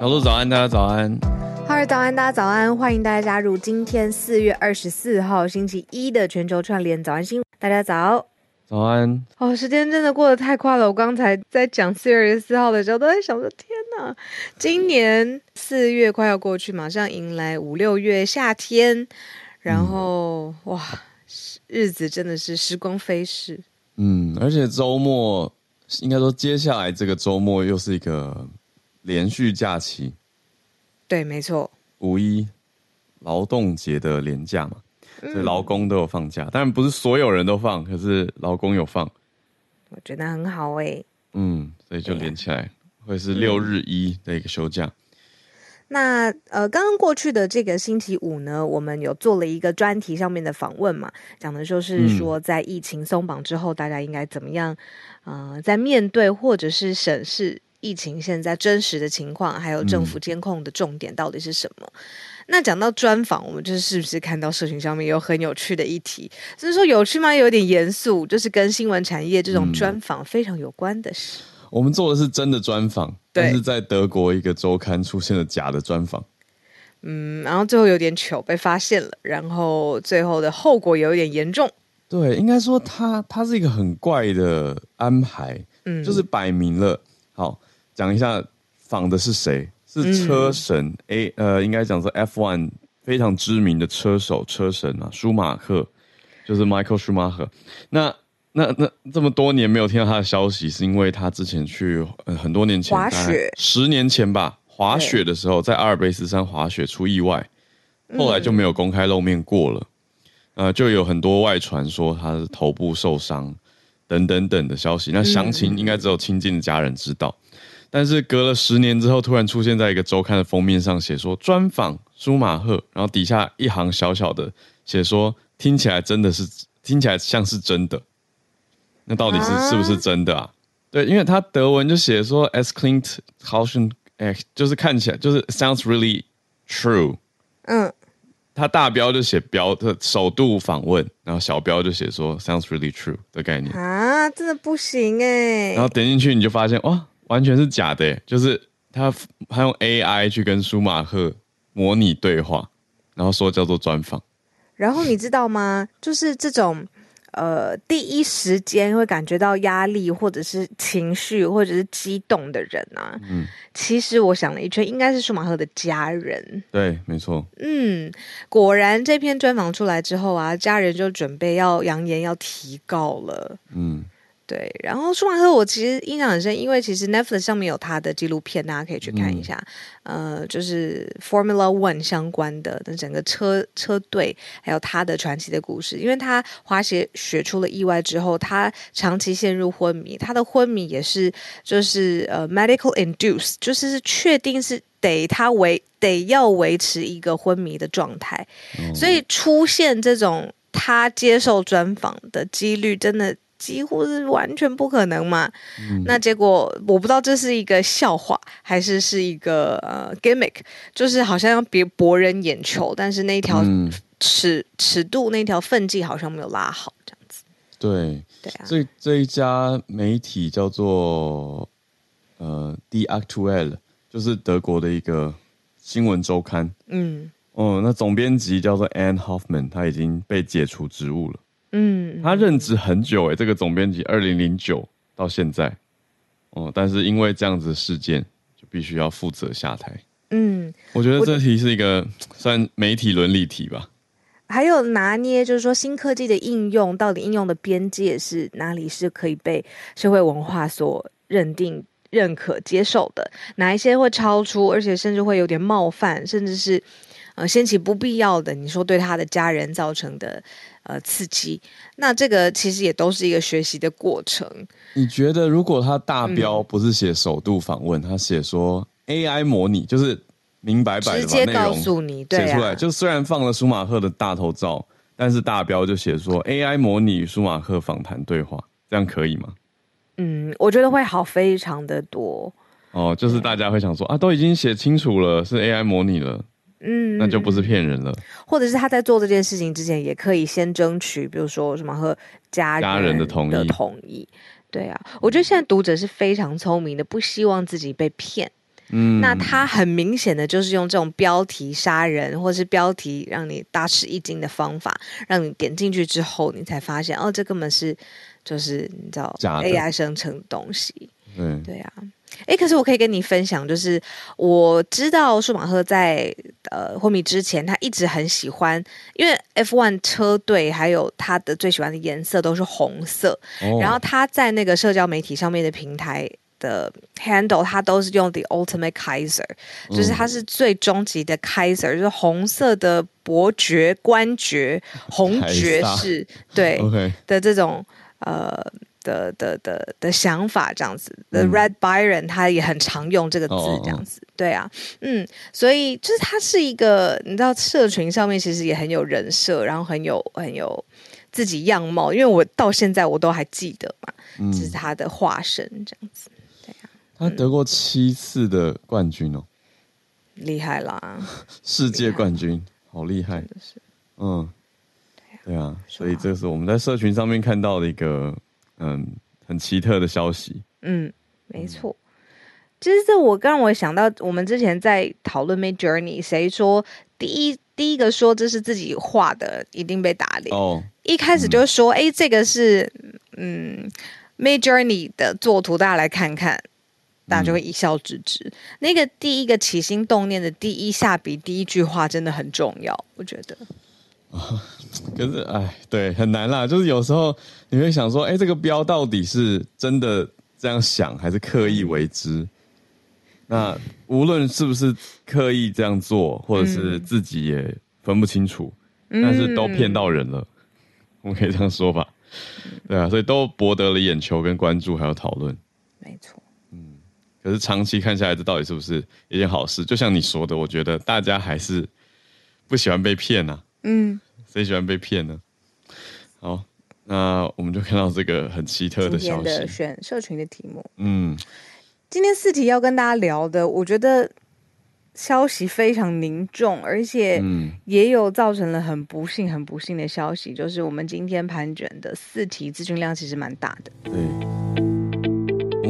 小鹿早安，大家早安。哈喽，早安，大家早安。欢迎大家加入今天四月二十四号星期一的全球串联早安新闻。大家早，早安。哦，时间真的过得太快了。我刚才在讲四月二十四号的时候，都在想说：天哪，今年四月快要过去，马上迎来五六月夏天，然后、嗯、哇，日子真的是时光飞逝。嗯，而且周末应该说，接下来这个周末又是一个。连续假期，对，没错，五一劳动节的连假嘛，所以劳工都有放假，当然不是所有人都放，可是劳工有放，我觉得很好哎、欸，嗯，所以就连起来，啊、会是六日一的一个休假。那呃，刚刚过去的这个星期五呢，我们有做了一个专题上面的访问嘛，讲的就是说，在疫情松绑之后，大家应该怎么样，呃，在面对或者是审视。疫情现在真实的情况，还有政府监控的重点到底是什么？嗯、那讲到专访，我们就是是不是看到社群上面有很有趣的议题？所以说有趣吗？有点严肃，就是跟新闻产业这种专访非常有关的事。嗯、我们做的是真的专访，但是在德国一个周刊出现了假的专访。嗯，然后最后有点糗被发现了，然后最后的后果有点严重。对，应该说他他是一个很怪的安排，嗯，就是摆明了好。讲一下仿的是谁？是车神、嗯、A 呃，应该讲是 F1 非常知名的车手车神啊，舒马赫，就是 Michael Schumacher。那那那这么多年没有听到他的消息，是因为他之前去、呃、很多年前滑雪，十年前吧，滑雪的时候在阿尔卑斯山滑雪出意外，后来就没有公开露面过了。嗯、呃，就有很多外传说他的头部受伤等等等的消息。那详情应该只有亲近的家人知道。但是隔了十年之后，突然出现在一个周刊的封面上，写说专访舒马赫，然后底下一行小小的写说，听起来真的是听起来像是真的，那到底是、啊、是不是真的啊？对，因为他德文就写说 klingt 好像哎，就是看起来就是 sounds really true。嗯，他大标就写标的首度访问，然后小标就写说 sounds really true 的概念啊，真的不行哎。然后点进去你就发现哇。完全是假的，就是他他用 AI 去跟舒马赫模拟对话，然后说叫做专访。然后你知道吗？就是这种呃，第一时间会感觉到压力，或者是情绪，或者是激动的人啊。嗯，其实我想了一圈，应该是舒马赫的家人。对，没错。嗯，果然这篇专访出来之后啊，家人就准备要扬言要提告了。嗯。对，然后舒马赫我其实印象很深，因为其实 Netflix 上面有他的纪录片，大家可以去看一下。嗯、呃，就是 Formula One 相关的，那整个车车队还有他的传奇的故事。因为他滑雪雪出了意外之后，他长期陷入昏迷，他的昏迷也是就是呃 medical induced，就是是确定是得他维得要维持一个昏迷的状态，嗯、所以出现这种他接受专访的几率真的。几乎是完全不可能嘛？嗯、那结果我不知道这是一个笑话还是是一个呃 gimmick，就是好像要别博人眼球，但是那一条尺、嗯、尺度那条分际好像没有拉好，这样子。对对啊，这这一家媒体叫做呃 Die Aktuelle，就是德国的一个新闻周刊。嗯，哦，那总编辑叫做 Anne Hoffman，他已经被解除职务了。嗯，他任职很久诶，这个总编辑二零零九到现在，哦，但是因为这样子的事件，就必须要负责下台。嗯，我觉得这题是一个算媒体伦理题吧。还有拿捏，就是说新科技的应用到底应用的边界是哪里是可以被社会文化所认定、认可、接受的，哪一些会超出，而且甚至会有点冒犯，甚至是呃掀起不必要的，你说对他的家人造成的呃刺激，那这个其实也都是一个学习的过程。你觉得如果他大标不是写首度访问，嗯、他写说 AI 模拟，就是。明白白的把内容写出来，就虽然放了舒马赫的大头照，但是大标就写说 AI 模拟舒马赫访谈对话，这样可以吗？嗯，我觉得会好非常的多。哦，就是大家会想说啊，都已经写清楚了，是 AI 模拟了，嗯，那就不是骗人了。或者是他在做这件事情之前，也可以先争取，比如说什么和家家人的同意。同意，对啊，我觉得现在读者是非常聪明的，不希望自己被骗。嗯，那他很明显的就是用这种标题杀人，或是标题让你大吃一惊的方法，让你点进去之后，你才发现哦，这根本是就是你知道 AI 生成的东西。嗯对啊，哎，可是我可以跟你分享，就是我知道舒马赫在呃昏迷之前，他一直很喜欢，因为 F1 车队还有他的最喜欢的颜色都是红色，哦、然后他在那个社交媒体上面的平台。的 handle，他都是用 the ultimate Kaiser，就是他是最终极的 Kaiser，就是红色的伯爵官爵，红爵士，对 Okay. 的这种呃的的的的想法这样子。The Red Byron，他也很常用这个字这样子，对啊，嗯，所以就是他是一个，你知道，社群上面其实也很有人设，然后很有很有自己样貌，因为我到现在我都还记得嘛，这是他的化身这样子。对啊他得过七次的冠军哦，厉害啦！世界冠军，好厉害！嗯，对啊，所以这是我们在社群上面看到的一个嗯很奇特的消息。嗯，没错。其实这我刚刚我想到，我们之前在讨论 Midjourney，谁说第一第一个说这是自己画的，一定被打脸哦。一开始就说，哎、嗯，这个是嗯 Midjourney 的作图，大家来看看。大家就会一笑置之。嗯、那个第一个起心动念的第一下笔、第一句话真的很重要，我觉得。啊，可是哎，对，很难啦。就是有时候你会想说，哎，这个标到底是真的这样想，还是刻意为之？嗯、那无论是不是刻意这样做，或者是自己也分不清楚，嗯、但是都骗到人了，嗯、我们可以这样说吧？对啊，所以都博得了眼球跟关注，还有讨论。没错。可是长期看下来，这到底是不是一件好事？就像你说的，我觉得大家还是不喜欢被骗呐、啊。嗯，谁喜欢被骗呢？好，那我们就看到这个很奇特的消息。的选社群的题目。嗯，今天四题要跟大家聊的，我觉得消息非常凝重，而且也有造成了很不幸、很不幸的消息，就是我们今天盘卷的四题资讯量其实蛮大的。对。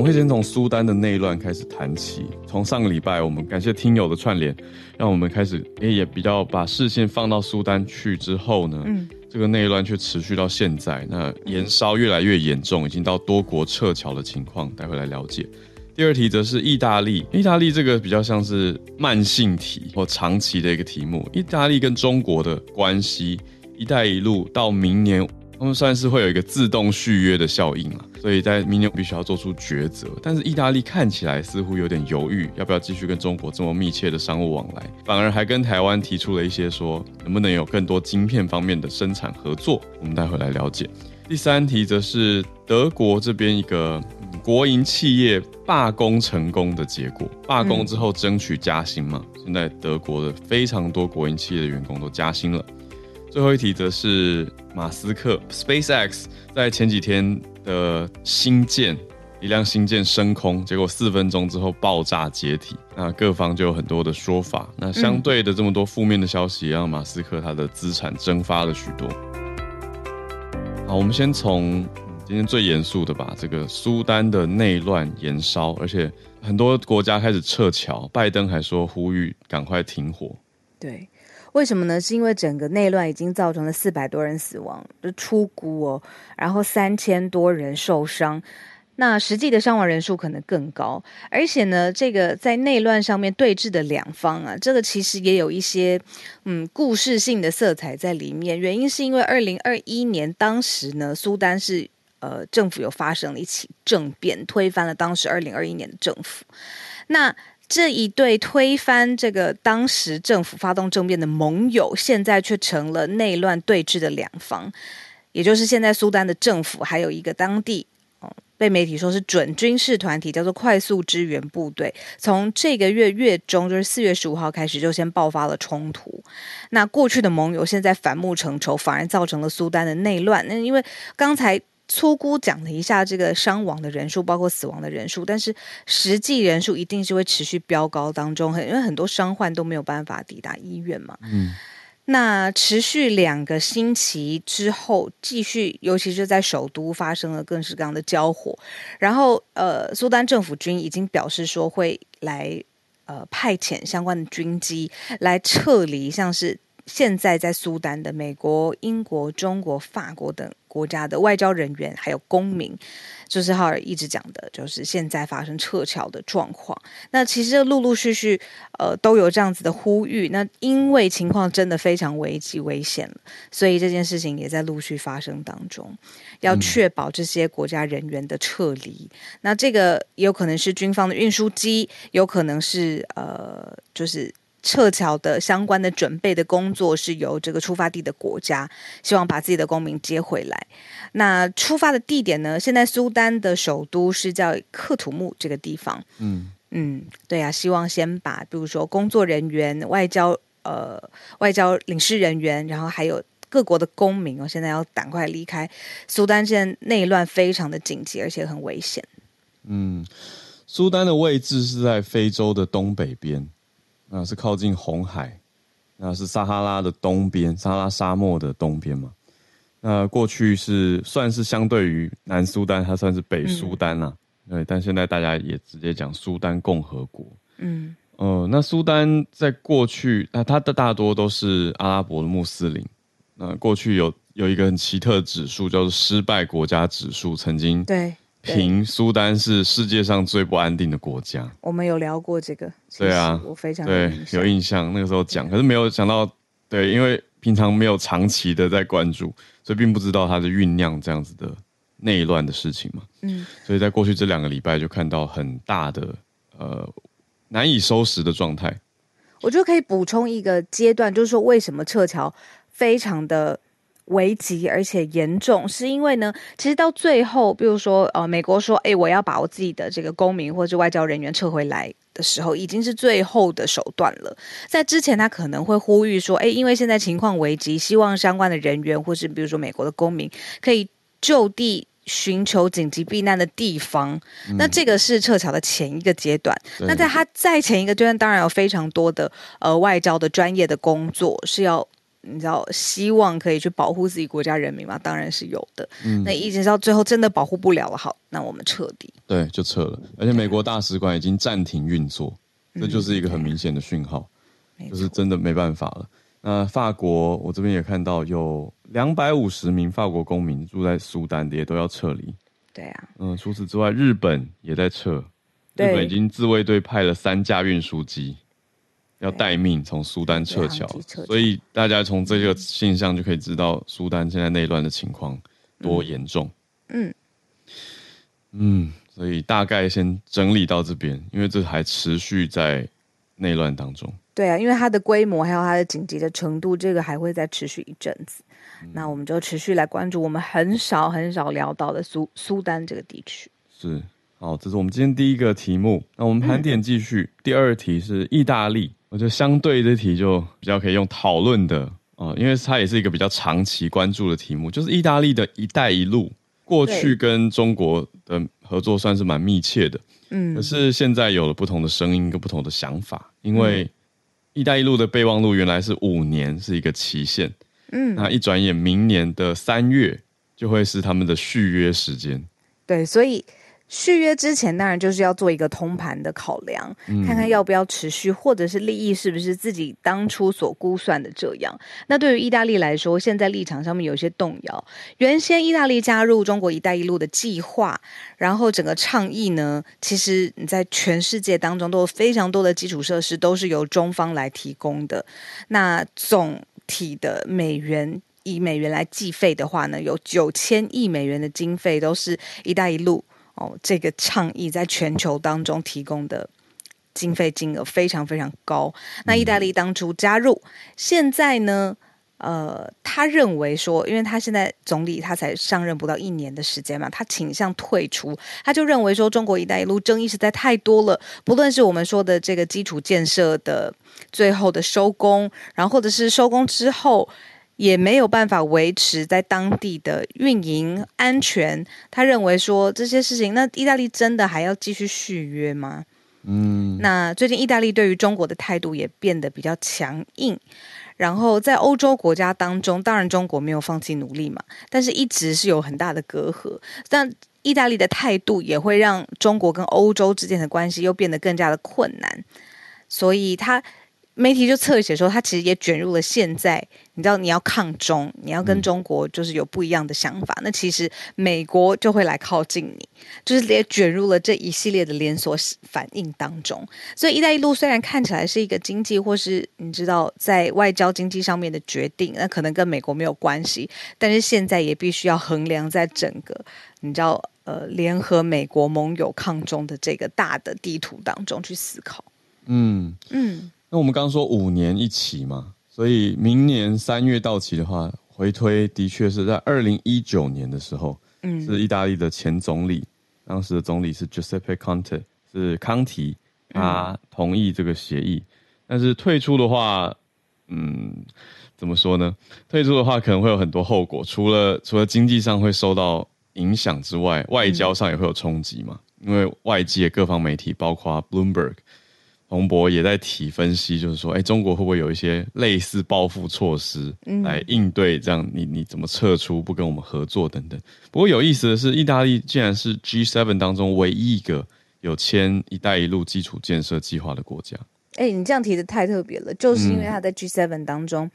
我们会先从苏丹的内乱开始谈起。从上个礼拜，我们感谢听友的串联，让我们开始诶也比较把视线放到苏丹去之后呢，嗯，这个内乱却持续到现在，那延烧越来越严重，已经到多国撤侨的情况。待会来了解。第二题则是意大利，意大利这个比较像是慢性题或长期的一个题目。意大利跟中国的关系，一带一路到明年。他们算是会有一个自动续约的效应了，所以在明年必须要做出抉择。但是意大利看起来似乎有点犹豫，要不要继续跟中国这么密切的商务往来，反而还跟台湾提出了一些说能不能有更多晶片方面的生产合作。我们待会来了解。第三题则是德国这边一个国营企业罢工成功的结果，罢工之后争取加薪嘛，现在德国的非常多国营企业的员工都加薪了。最后一题则是马斯克 SpaceX 在前几天的星舰，一辆星舰升空，结果四分钟之后爆炸解体。那各方就有很多的说法。那相对的这么多负面的消息，让马斯克他的资产蒸发了许多。好，我们先从今天最严肃的吧，这个苏丹的内乱延烧，而且很多国家开始撤侨，拜登还说呼吁赶快停火。对。为什么呢？是因为整个内乱已经造成了四百多人死亡，就出估哦，然后三千多人受伤。那实际的伤亡人数可能更高，而且呢，这个在内乱上面对峙的两方啊，这个其实也有一些嗯故事性的色彩在里面。原因是因为二零二一年当时呢，苏丹是呃政府有发生了一起政变，推翻了当时二零二一年的政府。那这一对推翻这个当时政府发动政变的盟友，现在却成了内乱对峙的两方，也就是现在苏丹的政府还有一个当地。被媒体说是准军事团体，叫做快速支援部队。从这个月月中，就是四月十五号开始，就先爆发了冲突。那过去的盟友现在反目成仇，反而造成了苏丹的内乱。那因为刚才粗估讲了一下这个伤亡的人数，包括死亡的人数，但是实际人数一定是会持续飙高当中，很因为很多伤患都没有办法抵达医院嘛。嗯。那持续两个星期之后，继续，尤其是在首都发生了各式各样的交火，然后呃，苏丹政府军已经表示说会来呃派遣相关的军机来撤离，像是现在在苏丹的美国、英国、中国、法国等国家的外交人员还有公民。就是浩尔一直讲的，就是现在发生撤侨的状况。那其实陆陆续续，呃，都有这样子的呼吁。那因为情况真的非常危急危险，所以这件事情也在陆续发生当中，要确保这些国家人员的撤离。那这个有可能是军方的运输机，有可能是呃，就是。撤侨的相关的准备的工作是由这个出发地的国家希望把自己的公民接回来。那出发的地点呢？现在苏丹的首都是叫克土木这个地方。嗯嗯，对啊，希望先把比如说工作人员、外交呃外交领事人员，然后还有各国的公民哦，现在要赶快离开苏丹。现在内乱非常的紧急，而且很危险。嗯，苏丹的位置是在非洲的东北边。那是靠近红海，那是撒哈拉的东边，撒哈拉沙漠的东边嘛。那过去是算是相对于南苏丹，它算是北苏丹啦、啊。嗯、对，但现在大家也直接讲苏丹共和国。嗯，呃，那苏丹在过去，那它的大多都是阿拉伯的穆斯林。那过去有有一个很奇特的指数，叫做失败国家指数，曾经对。平苏丹是世界上最不安定的国家。我们有聊过这个，对啊，我非常对有印象。那个时候讲，可是没有想到，对，因为平常没有长期的在关注，所以并不知道它是酝酿这样子的内乱的事情嘛。嗯，所以在过去这两个礼拜就看到很大的呃难以收拾的状态。我觉得可以补充一个阶段，就是说为什么撤侨非常的。危急而且严重，是因为呢，其实到最后，比如说，呃，美国说，哎，我要把我自己的这个公民或者外交人员撤回来的时候，已经是最后的手段了。在之前，他可能会呼吁说，哎，因为现在情况危急，希望相关的人员或是比如说美国的公民可以就地寻求紧急避难的地方。嗯、那这个是撤侨的前一个阶段。那在他在前一个阶段，当然有非常多的呃外交的专业的工作是要。你知道，希望可以去保护自己国家人民吗？当然是有的。嗯，那一直到最后真的保护不了了，好，那我们彻底。对，就撤了。而且美国大使馆已经暂停运作，这就是一个很明显的讯号，嗯、就是真的没办法了。那法国，我这边也看到有两百五十名法国公民住在苏丹的，也都要撤离。对啊。嗯，除此之外，日本也在撤。对日本已经自卫队派了三架运输机。要待命从苏丹撤侨，所以大家从这个现象就可以知道苏丹现在内乱的情况多严重。嗯嗯，所以大概先整理到这边，因为这还持续在内乱当中。对啊，因为它的规模还有它的紧急的程度，这个还会再持续一阵子。嗯、那我们就持续来关注我们很少很少聊到的苏苏丹这个地区。是，好，这是我们今天第一个题目。那我们盘点继续，嗯、第二题是意大利。我觉得相对这题就比较可以用讨论的啊、呃，因为它也是一个比较长期关注的题目，就是意大利的一带一路，过去跟中国的合作算是蛮密切的，嗯，可是现在有了不同的声音跟不同的想法，因为一带一路的备忘录原来是五年是一个期限，嗯，那一转眼明年的三月就会是他们的续约时间，对，所以。续约之前，当然就是要做一个通盘的考量，嗯、看看要不要持续，或者是利益是不是自己当初所估算的这样。那对于意大利来说，现在立场上面有些动摇。原先意大利加入中国“一带一路”的计划，然后整个倡议呢，其实你在全世界当中都有非常多的基础设施都是由中方来提供的。那总体的美元以美元来计费的话呢，有九千亿美元的经费都是“一带一路”。哦，这个倡议在全球当中提供的经费金额非常非常高。那意大利当初加入，现在呢，呃，他认为说，因为他现在总理他才上任不到一年的时间嘛，他倾向退出。他就认为说，中国“一带一路”争议实在太多了，不论是我们说的这个基础建设的最后的收工，然后或者是收工之后。也没有办法维持在当地的运营安全。他认为说这些事情，那意大利真的还要继续续约吗？嗯，那最近意大利对于中国的态度也变得比较强硬。然后在欧洲国家当中，当然中国没有放弃努力嘛，但是一直是有很大的隔阂。但意大利的态度也会让中国跟欧洲之间的关系又变得更加的困难。所以他。媒体就侧写说，他其实也卷入了现在，你知道，你要抗中，你要跟中国就是有不一样的想法，嗯、那其实美国就会来靠近你，就是也卷入了这一系列的连锁反应当中。所以“一带一路”虽然看起来是一个经济或是你知道在外交经济上面的决定，那可能跟美国没有关系，但是现在也必须要衡量在整个你知道呃联合美国盟友抗中的这个大的地图当中去思考。嗯嗯。那我们刚刚说五年一期嘛，所以明年三月到期的话，回推的确是在二零一九年的时候，嗯，是意大利的前总理，当时的总理是 Giuseppe Conte，是康提，他同意这个协议，嗯、但是退出的话，嗯，怎么说呢？退出的话可能会有很多后果，除了除了经济上会受到影响之外，外交上也会有冲击嘛，嗯、因为外界各方媒体，包括 Bloomberg。彭博也在提分析，就是说，哎，中国会不会有一些类似报复措施来应对这样？你你怎么撤出，不跟我们合作等等。不过有意思的是，意大利竟然是 G7 当中唯一一个有签“一带一路”基础建设计划的国家。哎，你这样提的太特别了，就是因为他在 G7 当中。嗯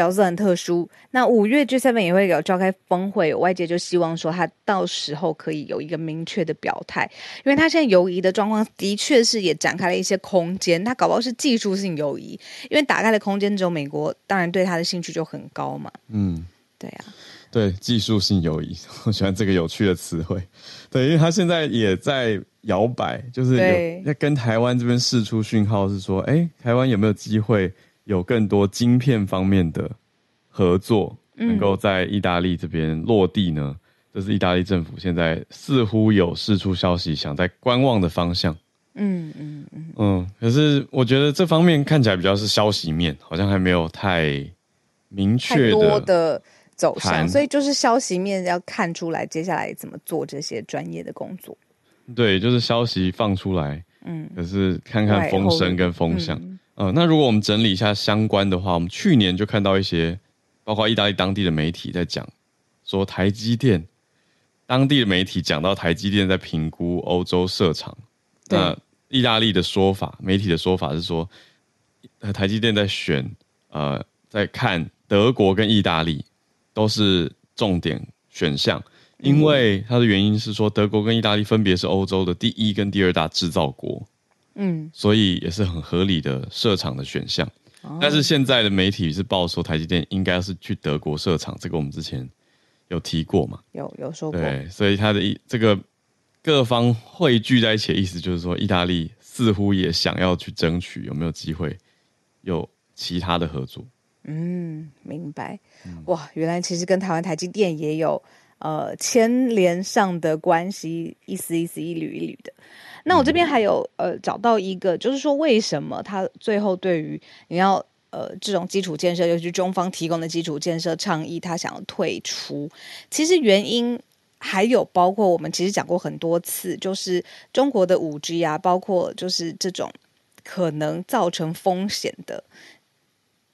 角色很特殊。那五月 G7 也会有召开峰会，外界就希望说他到时候可以有一个明确的表态，因为他现在犹疑的状况的确是也展开了一些空间。他搞不好是技术性犹疑，因为打开了空间之后，美国当然对他的兴趣就很高嘛。嗯，对啊，对技术性游移，我喜欢这个有趣的词汇。对，因为他现在也在摇摆，就是有在跟台湾这边试出讯号，是说，哎，台湾有没有机会？有更多晶片方面的合作，能够在意大利这边落地呢？这是意大利政府现在似乎有释出消息，想在观望的方向。嗯嗯嗯嗯。可是我觉得这方面看起来比较是消息面，好像还没有太明确的，的走向，所以就是消息面要看出来接下来怎么做这些专业的工作。对，就是消息放出来，嗯，可是看看风声跟风向。呃，那如果我们整理一下相关的话，我们去年就看到一些，包括意大利当地的媒体在讲，说台积电，当地的媒体讲到台积电在评估欧洲设厂，那意大利的说法，媒体的说法是说，台积电在选，呃，在看德国跟意大利都是重点选项，因为它的原因是说，德国跟意大利分别是欧洲的第一跟第二大制造国。嗯，所以也是很合理的设厂的选项，哦、但是现在的媒体是报说台积电应该是去德国设厂，这个我们之前有提过嘛？有有说过。对，所以他的意这个各方汇聚在一起的意思就是说，意大利似乎也想要去争取有没有机会有其他的合作。嗯，明白。嗯、哇，原来其实跟台湾台积电也有呃牵连上的关系，一丝一丝、一缕一缕的。那我这边还有呃找到一个，就是说为什么他最后对于你要呃这种基础建设，尤其是中方提供的基础建设倡议，他想要退出。其实原因还有包括我们其实讲过很多次，就是中国的五 G 啊，包括就是这种可能造成风险的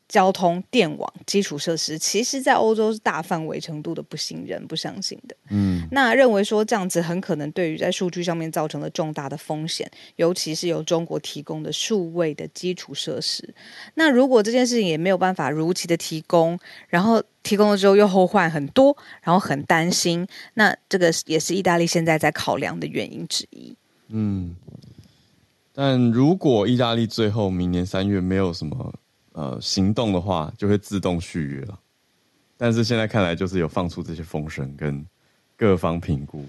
交通、电网、基础设施，其实在欧洲是大范围程度的不信任、不相信的。嗯，那认为说这样子很可能对于在数据上面造成了重大的风险，尤其是由中国提供的数位的基础设施。那如果这件事情也没有办法如期的提供，然后提供了之后又后患很多，然后很担心，那这个也是意大利现在在考量的原因之一。嗯，但如果意大利最后明年三月没有什么。呃，行动的话就会自动续约了，但是现在看来就是有放出这些风声跟各方评估，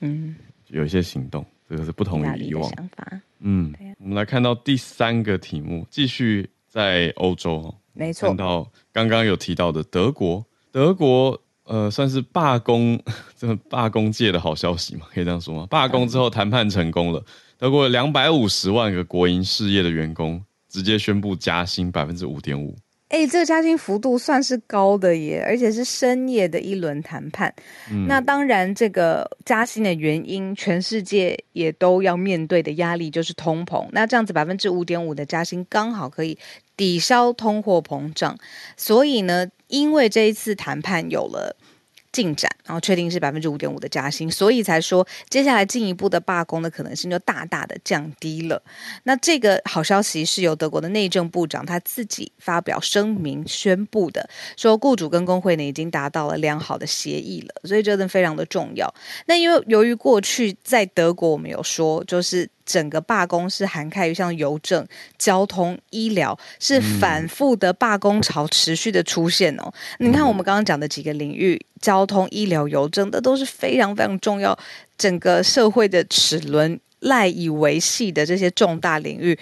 嗯，有一些行动，这个是不同于以往。想法，嗯，啊、我们来看到第三个题目，继续在欧洲，没错，看到刚刚有提到的德国，德国呃算是罢工，这个罢工界的好消息嘛，可以这样说吗？罢工之后谈判成功了，德国有两百五十万个国营事业的员工。直接宣布加薪百分之五点五，哎，这个加薪幅度算是高的耶，而且是深夜的一轮谈判。嗯，那当然，这个加薪的原因，全世界也都要面对的压力就是通膨。那这样子百分之五点五的加薪，刚好可以抵消通货膨胀。所以呢，因为这一次谈判有了。进展，然后确定是百分之五点五的加薪，所以才说接下来进一步的罢工的可能性就大大的降低了。那这个好消息是由德国的内政部长他自己发表声明宣布的，说雇主跟工会呢已经达到了良好的协议了，所以这真的非常的重要。那因为由于过去在德国我们有说就是。整个罢工是涵盖于像邮政、交通、医疗，是反复的罢工潮持续的出现哦。你看我们刚刚讲的几个领域，交通、医疗、邮政，这都是非常非常重要，整个社会的齿轮赖以维系的这些重大领域，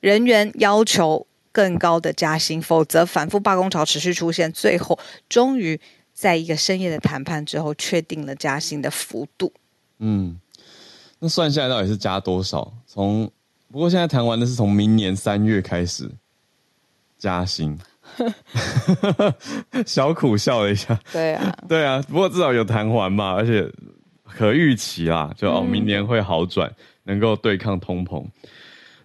人员要求更高的加薪，否则反复罢工潮持续出现，最后终于在一个深夜的谈判之后，确定了加薪的幅度。嗯。那算下来到底是加多少？从不过现在谈完的是从明年三月开始加薪，小苦笑了一下。对啊，对啊，不过至少有谈完嘛，而且可预期啦，就哦明年会好转，嗯、能够对抗通膨。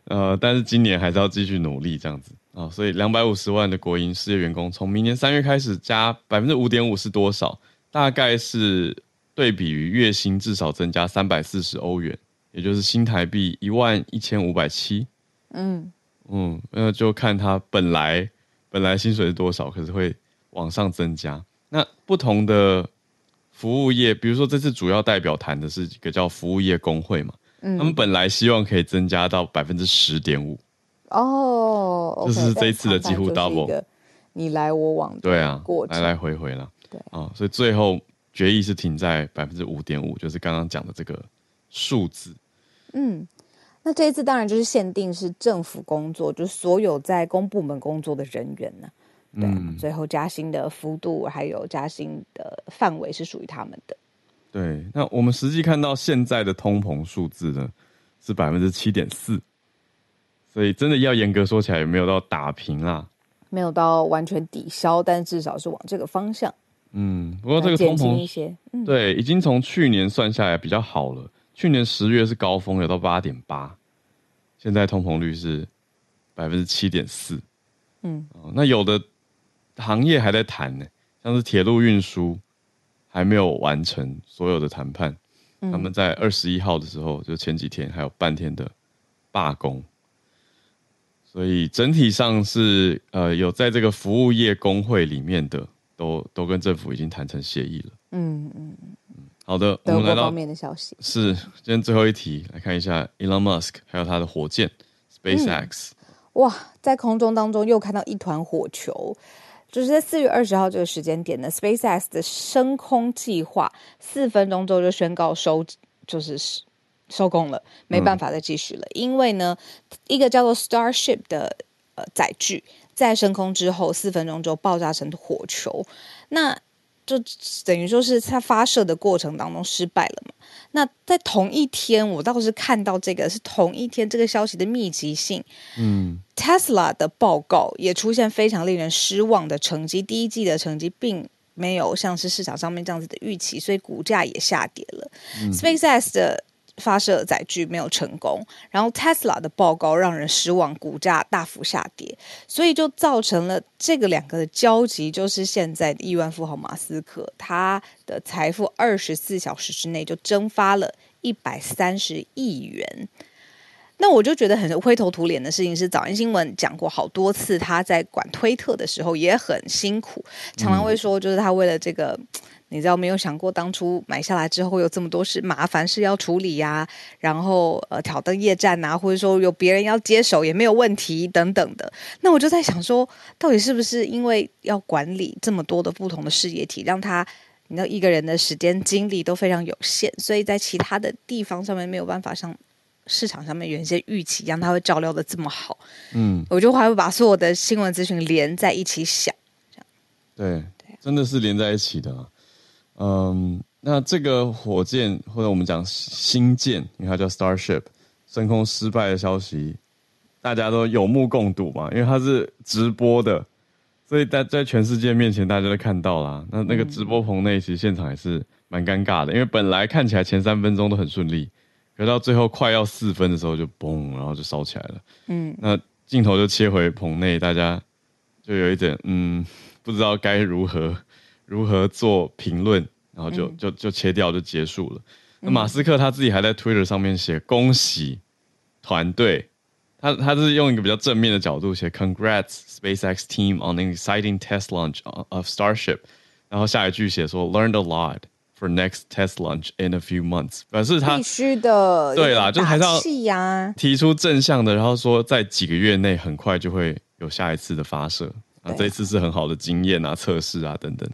呃，但是今年还是要继续努力这样子啊、哦。所以两百五十万的国营事业员工，从明年三月开始加百分之五点五是多少？大概是。对比于月薪至少增加三百四十欧元，也就是新台币一万一千五百七。嗯嗯，那就看他本来本来薪水是多少，可是会往上增加。那不同的服务业，比如说这次主要代表谈的是一个叫服务业工会嘛，嗯，他们本来希望可以增加到百分之十点五。哦，这是这一次的几乎 double，你来我往，对啊，来来回回了，对啊，所以最后。决议是停在百分之五点五，就是刚刚讲的这个数字。嗯，那这一次当然就是限定是政府工作，就是所有在公部门工作的人员呢。对，嗯、最后加薪的幅度还有加薪的范围是属于他们的。对，那我们实际看到现在的通膨数字呢是百分之七点四，所以真的要严格说起来，也没有到打平啦，没有到完全抵消，但至少是往这个方向。嗯，不过这个通膨，嗯、对，已经从去年算下来比较好了。去年十月是高峰，有到八点八，现在通膨率是百分之七点四。嗯，那有的行业还在谈呢，像是铁路运输还没有完成所有的谈判，嗯、他们在二十一号的时候，就前几天还有半天的罢工，所以整体上是呃有在这个服务业工会里面的。都都跟政府已经谈成协议了。嗯嗯嗯，好的，我们来到方面的消息是今天最后一题，来看一下 Elon Musk 还有他的火箭 SpaceX。嗯、哇，在空中当中又看到一团火球，就是在四月二十号这个时间点呢，SpaceX 的升空计划四分钟之后就宣告收，就是收工了，没办法再继续了，嗯、因为呢，一个叫做 Starship 的呃载具。在升空之后四分钟之后爆炸成火球，那就等于说是它发射的过程当中失败了嘛？那在同一天，我倒是看到这个是同一天这个消息的密集性，嗯，Tesla 的报告也出现非常令人失望的成绩，第一季的成绩并没有像是市场上面这样子的预期，所以股价也下跌了。嗯，SpaceX 的发射载具没有成功，然后 Tesla 的报告让人失望，股价大幅下跌，所以就造成了这个两个的交集，就是现在的亿万富豪马斯克，他的财富二十四小时之内就蒸发了一百三十亿元。那我就觉得很灰头土脸的事情是，早安新闻讲过好多次，他在管推特的时候也很辛苦，常常会说，就是他为了这个。嗯你知道没有想过当初买下来之后有这么多事麻烦事要处理呀、啊，然后呃挑灯夜战啊，或者说有别人要接手也没有问题等等的。那我就在想说，到底是不是因为要管理这么多的不同的事业体，让他你知道一个人的时间精力都非常有限，所以在其他的地方上面没有办法像市场上面原先预期一样，他会照料的这么好。嗯，我就还会把所有的新闻资讯连在一起想，这样对，对，真的是连在一起的。嗯，那这个火箭或者我们讲星舰，因为它叫 Starship，升空失败的消息，大家都有目共睹嘛。因为它是直播的，所以在在全世界面前，大家都看到啦。那那个直播棚内其实现场也是蛮尴尬的，因为本来看起来前三分钟都很顺利，可到最后快要四分的时候就嘣，然后就烧起来了。嗯，那镜头就切回棚内，大家就有一点嗯，不知道该如何。如何做评论，然后就就就切掉就结束了。那马斯克他自己还在 Twitter 上面写恭喜团队，他他是用一个比较正面的角度写 Congrats SpaceX team on an exciting test launch of Starship，然后下一句写说 Learned a lot for next test launch in a few months。表示他必须的，对啦，就还是要提出正向的，然后说在几个月内很快就会有下一次的发射。啊，这一次是很好的经验啊，测试啊等等。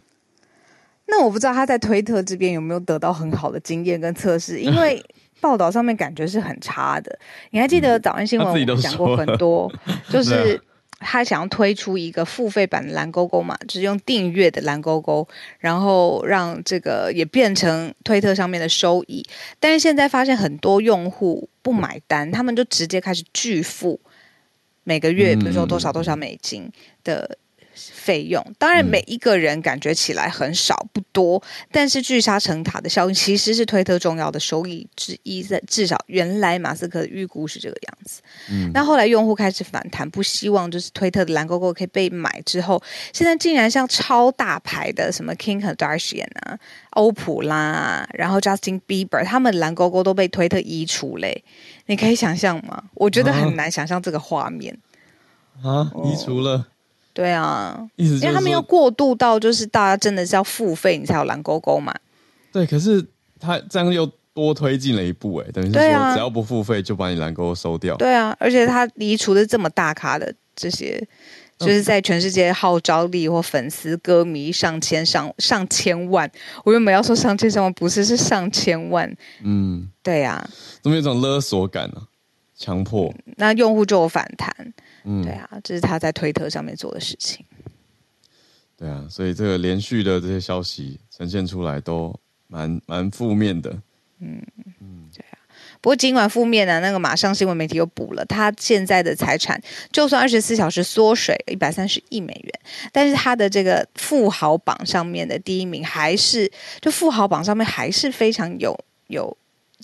那我不知道他在推特这边有没有得到很好的经验跟测试，因为报道上面感觉是很差的。你还记得早安新闻我们讲过很多，就是他想要推出一个付费版的蓝勾勾嘛，就是用订阅的蓝勾勾，然后让这个也变成推特上面的收益。但是现在发现很多用户不买单，他们就直接开始拒付每个月，比如说多少多少美金的。费用当然，每一个人感觉起来很少不多，嗯、但是聚沙成塔的效应其实是推特重要的收益之一。在至少原来马斯克的预估是这个样子。嗯，那后来用户开始反弹，不希望就是推特的蓝勾勾可以被买之后，现在竟然像超大牌的什么 Kim Kardashian 啊、欧普拉啊，然后 Justin Bieber 他们蓝勾勾都被推特移除嘞。你可以想象吗？我觉得很难想象这个画面啊，移除了。对啊，因为他们要过渡到就是大家真的是要付费，你才有蓝勾勾嘛。对，可是他这样又多推进了一步，哎，等于是说只要不付费就把你蓝勾勾收掉。对啊，而且他移除的这么大咖的这些，就是在全世界号召力或粉丝歌迷上千上上千万。我原本要说上千上万，不是，是上千万。嗯，对啊，怎么有种勒索感呢？强迫，那用户就有反弹。嗯，对啊，这是他在推特上面做的事情。对啊，所以这个连续的这些消息呈现出来都蛮蛮负面的。嗯嗯，对啊。不过尽管负面呢，那个马上新闻媒体又补了，他现在的财产就算二十四小时缩水一百三十亿美元，但是他的这个富豪榜上面的第一名还是，就富豪榜上面还是非常有有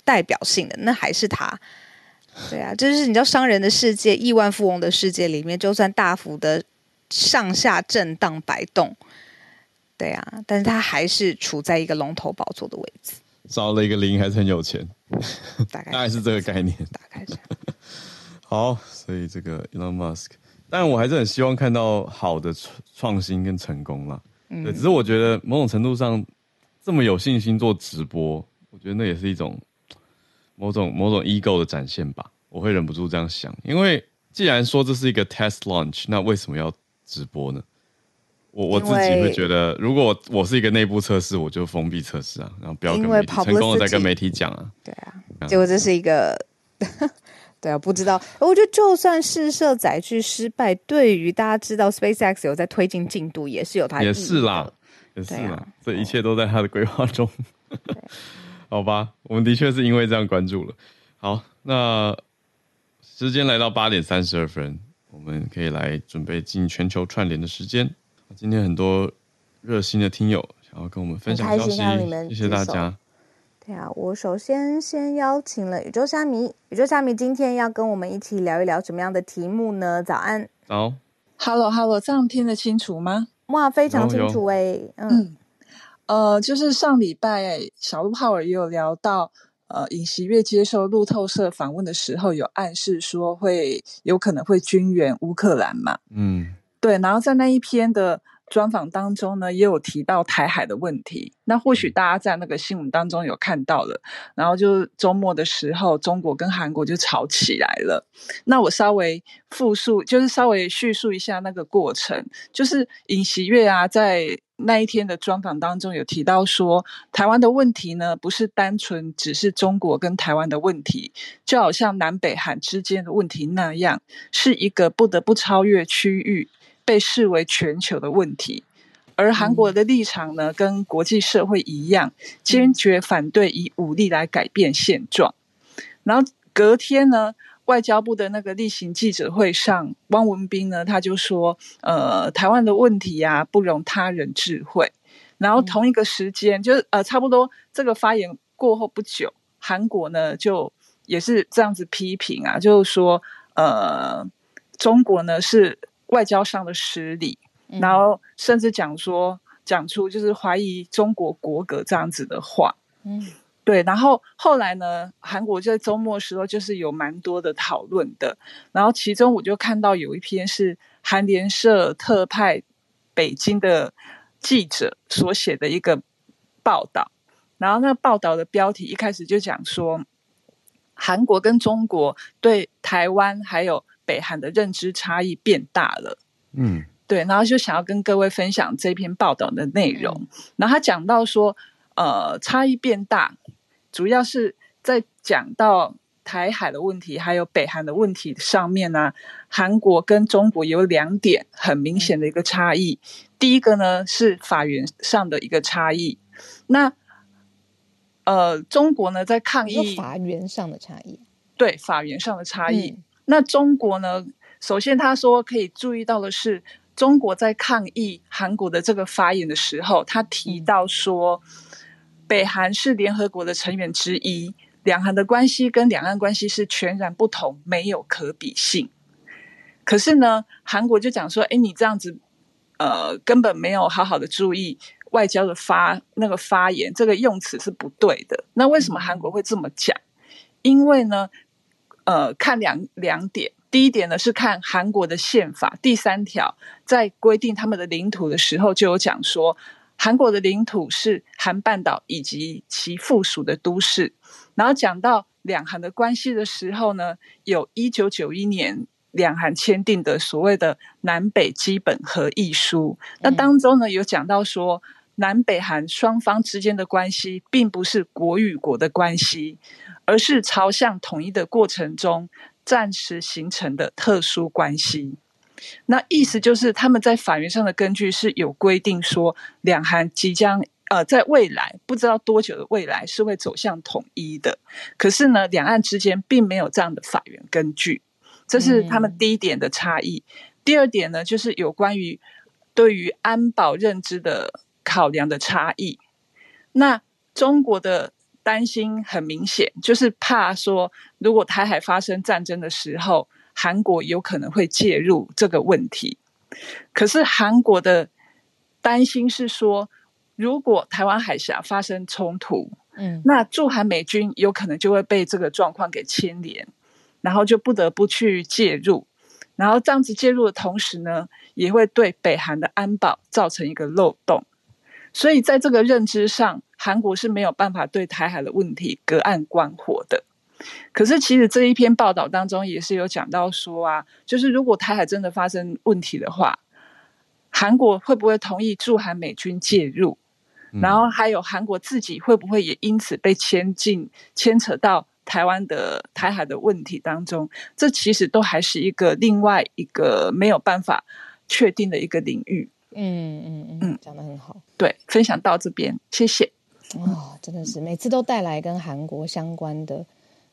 代表性的，那还是他。对啊，就是你知道，商人的世界、亿万富翁的世界里面，就算大幅的上下震荡摆动，对啊，但是他还是处在一个龙头宝座的位置。少了一个零，还是很有钱，大概大概是这个概念。大概是。好，所以这个 Elon Musk，但我还是很希望看到好的创新跟成功啦。嗯，对，只是我觉得某种程度上，这么有信心做直播，我觉得那也是一种。某种某种 ego 的展现吧，我会忍不住这样想，因为既然说这是一个 test launch，那为什么要直播呢？我我自己会觉得，如果我是一个内部测试，我就封闭测试啊，然后不要跟媒体成功了再跟媒体讲啊。对啊，结果这是一个，对啊，不知道。我觉得就算试射载具失败，对于大家知道 SpaceX 有在推进进度，也是有它也是啦，也是啦，这、啊、一切都在他的规划中。好吧，我们的确是因为这样关注了。好，那时间来到八点三十二分，我们可以来准备进全球串联的时间。今天很多热心的听友想要跟我们分享消息，谢谢大家。对啊，我首先先邀请了宇宙虾米，宇宙虾米今天要跟我们一起聊一聊什么样的题目呢？早安，早，Hello Hello，这样听得清楚吗？哇，非常清楚哎、欸，嗯，呃，就是上礼拜小鹿浩尔也有聊到，呃，尹锡悦接受路透社访问的时候，有暗示说会有可能会军援乌克兰嘛，嗯，对，然后在那一篇的。专访当中呢，也有提到台海的问题。那或许大家在那个新闻当中有看到了，然后就周末的时候，中国跟韩国就吵起来了。那我稍微复述，就是稍微叙述一下那个过程。就是尹锡悦啊，在那一天的专访当中有提到说，台湾的问题呢，不是单纯只是中国跟台湾的问题，就好像南北韩之间的问题那样，是一个不得不超越区域。被视为全球的问题，而韩国的立场呢，跟国际社会一样，坚决反对以武力来改变现状。然后隔天呢，外交部的那个例行记者会上，汪文斌呢，他就说：“呃，台湾的问题呀，不容他人智慧。”然后同一个时间，就是呃，差不多这个发言过后不久，韩国呢就也是这样子批评啊，就是说：“呃，中国呢是。”外交上的失礼，然后甚至讲说讲出就是怀疑中国国格这样子的话，嗯，对。然后后来呢，韩国在周末的时候就是有蛮多的讨论的，然后其中我就看到有一篇是韩联社特派北京的记者所写的一个报道，然后那个报道的标题一开始就讲说，韩国跟中国对台湾还有。北韩的认知差异变大了，嗯，对，然后就想要跟各位分享这篇报道的内容。嗯、然后他讲到说，呃，差异变大，主要是在讲到台海的问题，还有北韩的问题上面呢、啊，韩国跟中国有两点很明显的一个差异。嗯、第一个呢是法源上的一个差异，那呃，中国呢在抗议法源上的差异，对，法源上的差异。嗯那中国呢？首先，他说可以注意到的是，中国在抗议韩国的这个发言的时候，他提到说，北韩是联合国的成员之一，两韩的关系跟两岸关系是全然不同，没有可比性。可是呢，韩国就讲说，哎，你这样子，呃，根本没有好好的注意外交的发那个发言，这个用词是不对的。那为什么韩国会这么讲？因为呢？呃，看两两点，第一点呢是看韩国的宪法第三条，在规定他们的领土的时候，就有讲说，韩国的领土是韩半岛以及其附属的都市。然后讲到两韩的关系的时候呢，有一九九一年两韩签订的所谓的南北基本合议书，那当中呢有讲到说，南北韩双方之间的关系，并不是国与国的关系。而是朝向统一的过程中暂时形成的特殊关系。那意思就是，他们在法源上的根据是有规定说，两韩即将呃在未来不知道多久的未来是会走向统一的。可是呢，两岸之间并没有这样的法源根据，这是他们第一点的差异。嗯、第二点呢，就是有关于对于安保认知的考量的差异。那中国的。担心很明显，就是怕说，如果台海发生战争的时候，韩国有可能会介入这个问题。可是韩国的担心是说，如果台湾海峡发生冲突，嗯，那驻韩美军有可能就会被这个状况给牵连，然后就不得不去介入，然后这样子介入的同时呢，也会对北韩的安保造成一个漏洞。所以在这个认知上，韩国是没有办法对台海的问题隔岸观火的。可是，其实这一篇报道当中也是有讲到说啊，就是如果台海真的发生问题的话，韩国会不会同意驻韩美军介入？然后还有韩国自己会不会也因此被牵进、牵扯到台湾的台海的问题当中？这其实都还是一个另外一个没有办法确定的一个领域。嗯嗯嗯嗯，讲的很好。对，分享到这边，谢谢。哦，真的是每次都带来跟韩国相关的，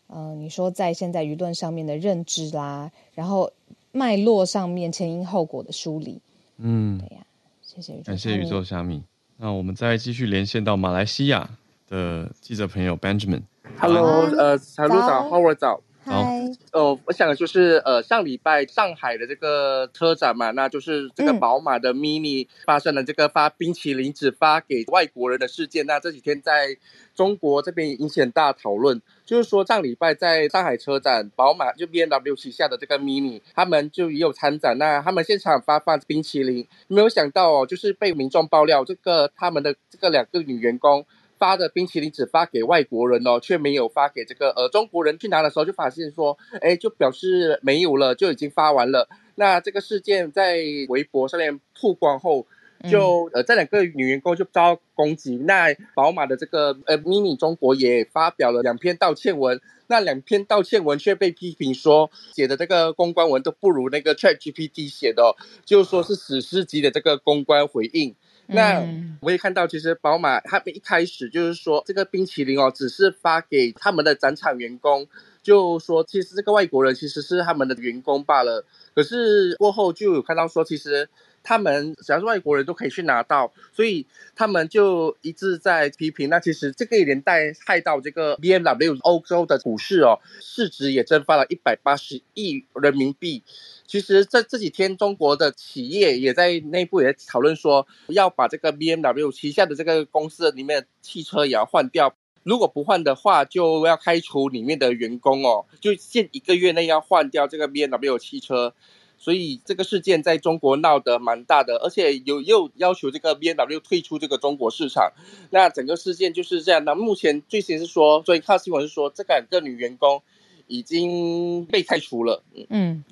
呃，你说在现在舆论上面的认知啦，然后脉络上面前因后果的梳理。嗯，对呀，谢谢宇宙，感谢宇宙虾米。那我们再继续连线到马来西亚，的记者朋友 Benjamin。Hello，呃，小鹿早，Howard 早。嗨。哦，我想就是呃，上礼拜上海的这个车展嘛，那就是这个宝马的 Mini 发生了这个发冰淇淋只发给外国人的事件。那这几天在中国这边也引起很大讨论，就是说上礼拜在上海车展，宝马就 BMW 旗下的这个 Mini，他们就也有参展，那他们现场发放冰淇淋，没有想到哦，就是被民众爆料，这个他们的这个两个女员工。发的冰淇淋只发给外国人哦，却没有发给这个呃中国人去拿的时候，就发现说，哎，就表示没有了，就已经发完了。那这个事件在微博上面曝光后，就呃这两个女员工就遭攻击。那宝马的这个呃 Mini 中国也发表了两篇道歉文，那两篇道歉文却被批评说写的这个公关文都不如那个 ChatGPT 写的哦，就说是史诗级的这个公关回应。那我也看到，其实宝马他们一开始就是说，这个冰淇淋哦，只是发给他们的展场员工，就说其实这个外国人其实是他们的员工罢了。可是过后就有看到说，其实他们只要是外国人都可以去拿到，所以他们就一直在批评。那其实这个也连带害到这个 BMW 欧洲的股市哦，市值也蒸发了一百八十亿人民币。其实这这几天，中国的企业也在内部也讨论说，要把这个 BMW 旗下的这个公司里面的汽车也要换掉。如果不换的话，就要开除里面的员工哦，就限一个月内要换掉这个 BMW 汽车。所以这个事件在中国闹得蛮大的，而且有又要求这个 BMW 退出这个中国市场。那整个事件就是这样。那目前最新是说，所以看新闻是说，这两个女员工已经被开除了。嗯。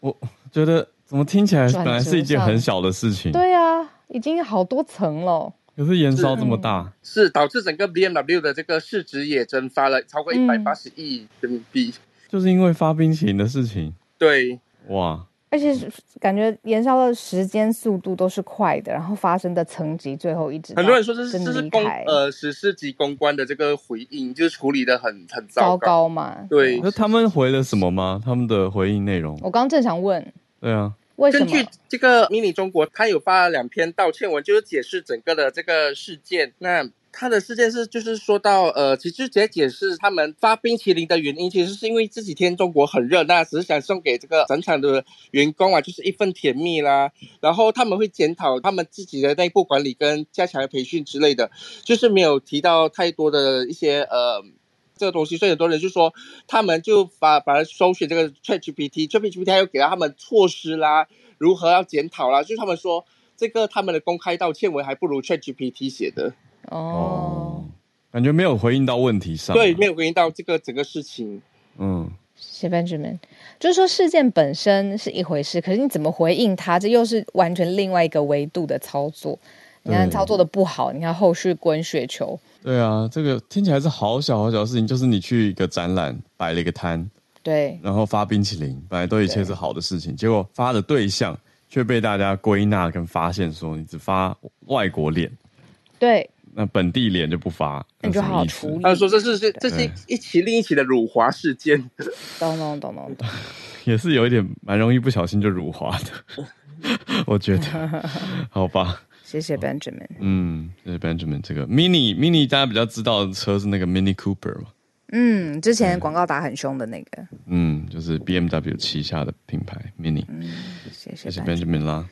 我觉得怎么听起来本来是一件很小的事情，对啊，已经好多层了，可是延烧这么大，是，是导致整个 BMW 的这个市值也蒸发了超过一百八十亿人民币，就是因为发冰淇淋的事情，对，哇，而且感觉燃烧的时间速度都是快的，然后发生的层级最后一直很多人说这是这是公呃史诗级公关的这个回应，就是处理的很很糟糕，糟糕嘛，对，那他们回了什么吗？他们的回应内容，我刚刚正想问。对啊，为什么？根据这个 Mini 中国，他有发了两篇道歉文，就是解释整个的这个事件。那他的事件是，就是说到，呃，其实直接解释他们发冰淇淋的原因，其实是因为这几天中国很热，那只是想送给这个整场的员工啊，就是一份甜蜜啦。然后他们会检讨他们自己的内部管理跟加强培训之类的，就是没有提到太多的一些呃。这个东西，所以很多人就说，他们就把把它搜寻这个 ChatGPT，ChatGPT 他又给了他们措施啦，如何要检讨啦，就是他们说这个他们的公开道歉文还不如 ChatGPT 写的哦，感觉没有回应到问题上，对，没有回应到这个整个事情，嗯，谢 Benjamin，就是说事件本身是一回事，可是你怎么回应它，这又是完全另外一个维度的操作。你看操作的不好，你看后续滚雪球。对啊，这个听起来是好小好小的事情，就是你去一个展览摆了一个摊，对，然后发冰淇淋，本来都一切是好的事情，结果发的对象却被大家归纳跟发现说你只发外国脸，对，那本地脸就不发，那就好好处理。他说这是这这是一起另一起的辱华事件，懂懂懂懂懂，也是有一点蛮容易不小心就辱华的，我觉得，好吧。谢谢 Benjamin。嗯，谢谢 Benjamin。这个 Mini Mini 大家比较知道的车是那个 Mini Cooper 嘛？嗯，之前广告打很凶的那个。嗯，就是 BMW 旗下的品牌 Mini。嗯，谢谢谢谢 Benjamin 啦。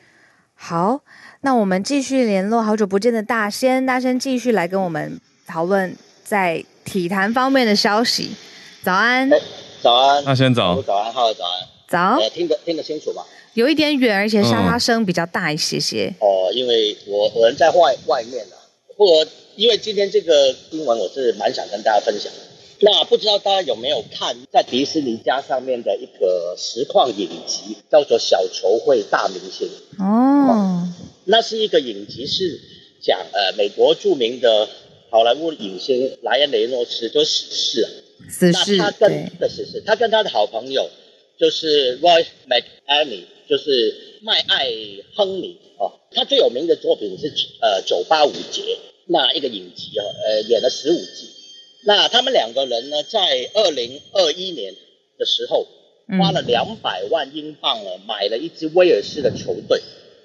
好，那我们继续联络好久不见的大仙，大仙继续来跟我们讨论在体坛方面的消息。早安，早安，大仙早，早安，好，早安，早，呃、听得听得清楚吗？有一点远，而且沙沙声比较大一些些。哦、因为我我人在外外面啊，不过因为今天这个新闻我是蛮想跟大家分享的。那不知道大家有没有看在迪士尼家上面的一个实况影集，叫做《小球会大明星》哦、嗯。那是一个影集，是讲呃美国著名的好莱坞影星莱恩雷诺斯就死侍啊，死侍，那他跟的死侍，他跟他的好朋友就是 Roy McElhenney 就是麦艾亨尼哦，他最有名的作品是呃《九八五节》那一个影集哦，呃演了十五季。那他们两个人呢，在二零二一年的时候，花了两百万英镑呢，买了一支威尔士的球队，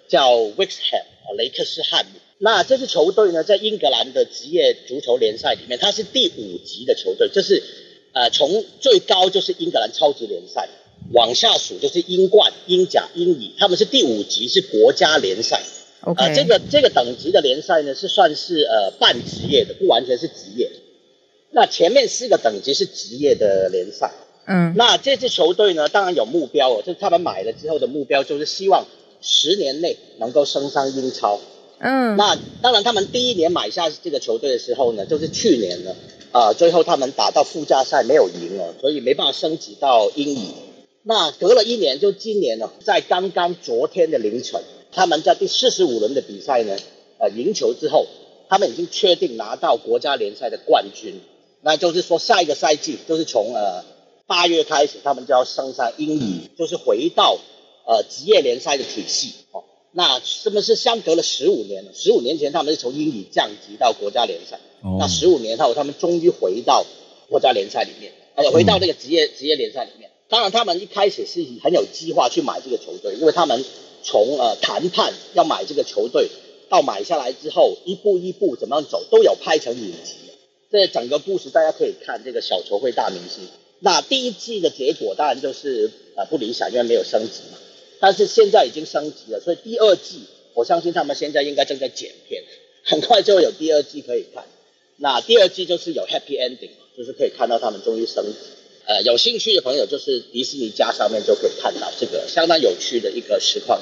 叫 Wrexham 啊雷克斯汉姆。那这支球队呢，在英格兰的职业足球联赛里面，它是第五级的球队，就是呃，从最高就是英格兰超级联赛，往下数就是英冠、英甲、英乙，他们是第五级，是国家联赛。Okay. 呃，这个这个等级的联赛呢，是算是呃半职业的，不完全是职业。那前面四个等级是职业的联赛。嗯，那这支球队呢，当然有目标哦，就是他们买了之后的目标，就是希望十年内能够升上英超。嗯，那当然，他们第一年买下这个球队的时候呢，就是去年了啊、呃，最后他们打到附加赛没有赢了，所以没办法升级到英乙。那隔了一年，就今年呢，在刚刚昨天的凌晨，他们在第四十五轮的比赛呢，呃，赢球之后，他们已经确定拿到国家联赛的冠军。那就是说，下一个赛季就是从呃八月开始，他们就要升上英乙，就是回到呃职业联赛的体系哦。那是不是相隔了十五年了？十五年前他们是从英乙降级到国家联赛，oh. 那十五年后他们终于回到国家联赛里面，呃，回到那个职业职业联赛里面。当然，他们一开始是很有计划去买这个球队，因为他们从呃谈判要买这个球队到买下来之后，一步一步怎么样走，都有拍成影集。这整个故事大家可以看这个小球会大明星。那第一季的结果当然就是呃不理想，因为没有升级嘛。但是现在已经升级了，所以第二季我相信他们现在应该正在剪片，很快就会有第二季可以看。那第二季就是有 happy ending，就是可以看到他们终于升级。呃，有兴趣的朋友就是迪士尼家上面就可以看到这个相当有趣的一个实况。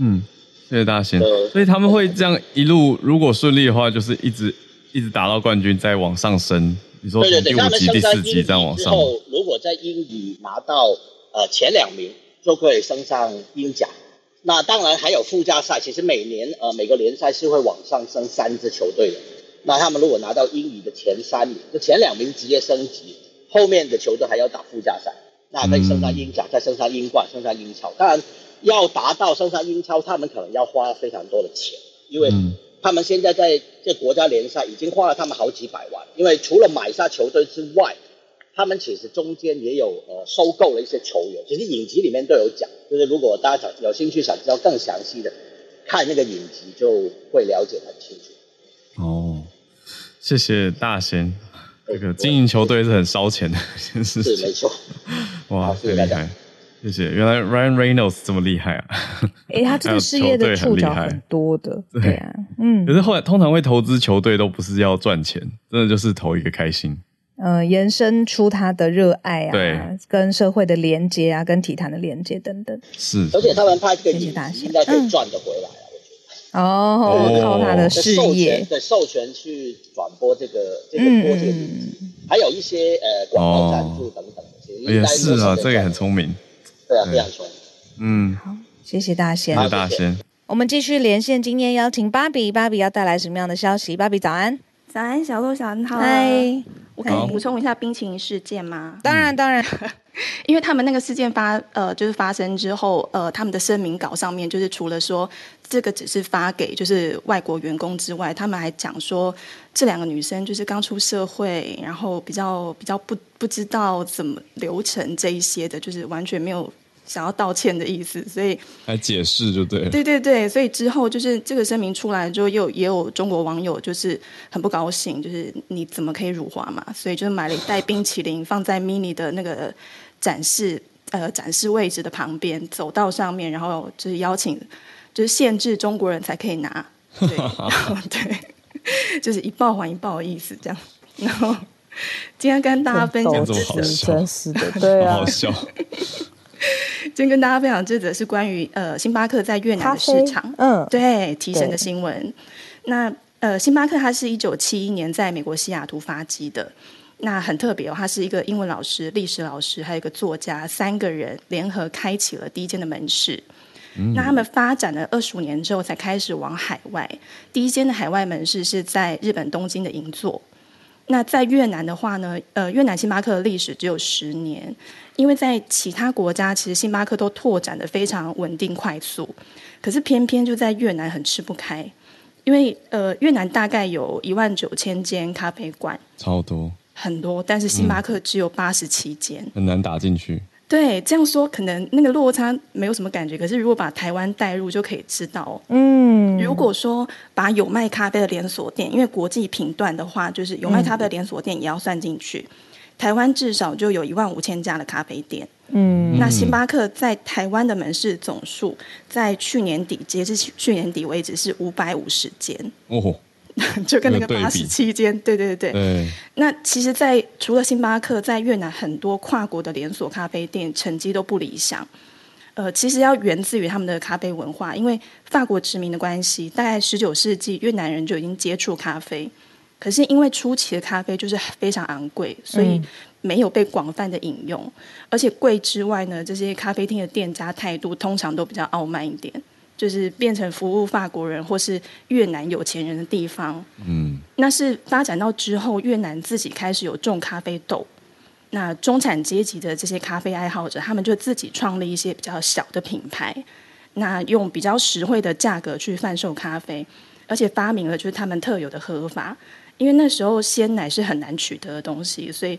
嗯，谢谢大仙。呃，所以他们会这样一路，如果顺利的话，就是一直一直打到冠军，再往上升。你说从第五级、第四级这样往上。之后如果在英语拿到呃前两名。就可以升上英甲，那当然还有附加赛。其实每年呃每个联赛是会往上升三支球队的。那他们如果拿到英语的前三名，就前两名直接升级，后面的球队还要打附加赛，那可以升上英甲，再升上英冠，升上英超。当然要达到升上英超，他们可能要花非常多的钱，因为他们现在在这国家联赛已经花了他们好几百万，因为除了买下球队之外。他们其实中间也有呃收购了一些球员，其实影集里面都有讲，就是如果大家想有兴趣想知道更详细的，看那个影集就会了解很清楚。哦，谢谢大仙，这个经营球队是很烧钱的一件事情。是没错。哇，太厉害！谢谢，原来 Ryan Reynolds 这么厉害啊！哎、欸，他这个事业的触角很多的，对啊，嗯。可是后来通常会投资球队都不是要赚钱，真的就是投一个开心。呃，延伸出他的热爱啊，对，跟社会的连接啊，跟体坛的连接等等。是，而且他们拍这个影集应该可以赚得回来啊，嗯、我觉得。哦，靠他的事业，对，授权去转播这个这个播这个影集，还有一些呃广告赞助等等的，其实应该是啊，这个很聪明。对啊，非常聪明。嗯，好，谢谢大仙。谢谢大仙。我们继续连线，今天邀请芭比，芭比要带来什么样的消息？芭比早安。早安，小鹿，小安好。嗨。我可以补充一下冰淇淋事件吗？当然，当然，因为他们那个事件发呃，就是发生之后，呃，他们的声明稿上面就是除了说这个只是发给就是外国员工之外，他们还讲说这两个女生就是刚出社会，然后比较比较不不知道怎么流程这一些的，就是完全没有。想要道歉的意思，所以 来解释就对了。对对对，所以之后就是这个声明出来之后，又也有中国网友就是很不高兴，就是你怎么可以辱华嘛？所以就是买了一袋冰淇淋放在 mini 的那个展示呃展示位置的旁边走道上面，然后就是邀请就是限制中国人才可以拿，对，然 后 对，就是一报还一报的意思这样。然后今天跟大家分享这个真实的，对啊，好笑。今天跟大家分享这则是关于呃星巴克在越南的市场，嗯，对提升的新闻。那呃，星巴克它是一九七一年在美国西雅图发迹的，那很特别哦，他是一个英文老师、历史老师，还有一个作家，三个人联合开启了第一间的门市。嗯、那他们发展了二十五年之后，才开始往海外。第一间的海外门市是在日本东京的银座。那在越南的话呢，呃，越南星巴克的历史只有十年。因为在其他国家，其实星巴克都拓展的非常稳定快速，可是偏偏就在越南很吃不开，因为呃越南大概有一万九千间咖啡馆，超多，很多，但是星巴克只有八十七间，很难打进去。对，这样说可能那个落差没有什么感觉，可是如果把台湾带入，就可以知道。嗯，如果说把有卖咖啡的连锁店，因为国际频段的话，就是有卖咖啡的连锁店也要算进去。嗯、台湾至少就有一万五千家的咖啡店。嗯，那星巴克在台湾的门市总数，在去年底截至去年底为止是五百五十间。哦。就跟那个八十期间，对对对对。对那其实在，在除了星巴克，在越南很多跨国的连锁咖啡店成绩都不理想。呃，其实要源自于他们的咖啡文化，因为法国殖民的关系，大概十九世纪越南人就已经接触咖啡，可是因为初期的咖啡就是非常昂贵，所以没有被广泛的饮用。嗯、而且贵之外呢，这些咖啡厅的店家态度通常都比较傲慢一点。就是变成服务法国人或是越南有钱人的地方，嗯，那是发展到之后，越南自己开始有种咖啡豆，那中产阶级的这些咖啡爱好者，他们就自己创立一些比较小的品牌，那用比较实惠的价格去贩售咖啡，而且发明了就是他们特有的喝法，因为那时候鲜奶是很难取得的东西，所以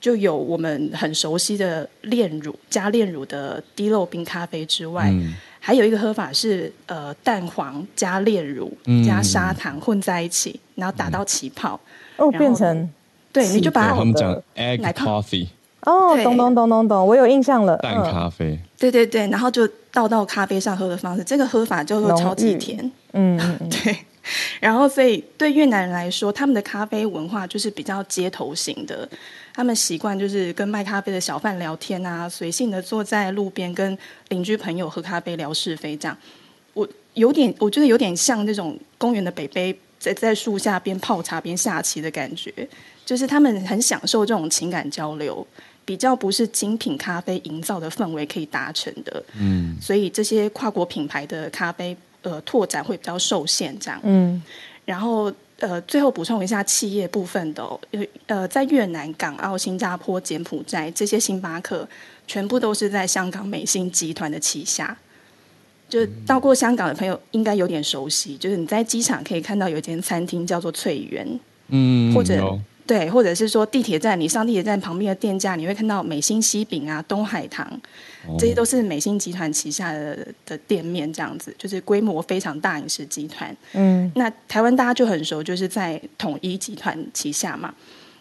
就有我们很熟悉的炼乳加炼乳的滴漏冰咖啡之外。嗯还有一个喝法是，呃，蛋黄加炼乳加砂糖混在一起，嗯、然后打到起泡，哦，变成对，你就把它他们讲 egg coffee，哦，懂懂懂懂懂，我有印象了，蛋咖啡，嗯、对对对，然后就倒到咖啡上喝的方式，这个喝法叫做超级甜，嗯，嗯。对，然后所以对越南人来说，他们的咖啡文化就是比较街头型的。他们习惯就是跟卖咖啡的小贩聊天啊，随性的坐在路边跟邻居朋友喝咖啡聊是非，这样。我有点，我觉得有点像那种公园的北北在在树下边泡茶边下棋的感觉，就是他们很享受这种情感交流，比较不是精品咖啡营造的氛围可以达成的。嗯，所以这些跨国品牌的咖啡呃拓展会比较受限，这样。嗯，然后。呃，最后补充一下企业部分的，哦，呃，在越南、港澳、新加坡、柬埔寨这些星巴克，全部都是在香港美心集团的旗下。就到过香港的朋友应该有点熟悉，就是你在机场可以看到有一间餐厅叫做翠园，嗯，或者。对，或者是说地铁站，你上地铁站旁边的店家，你会看到美心西饼啊、东海堂，这些都是美心集团旗下的的店面，这样子就是规模非常大饮食集团。嗯，那台湾大家就很熟，就是在统一集团旗下嘛。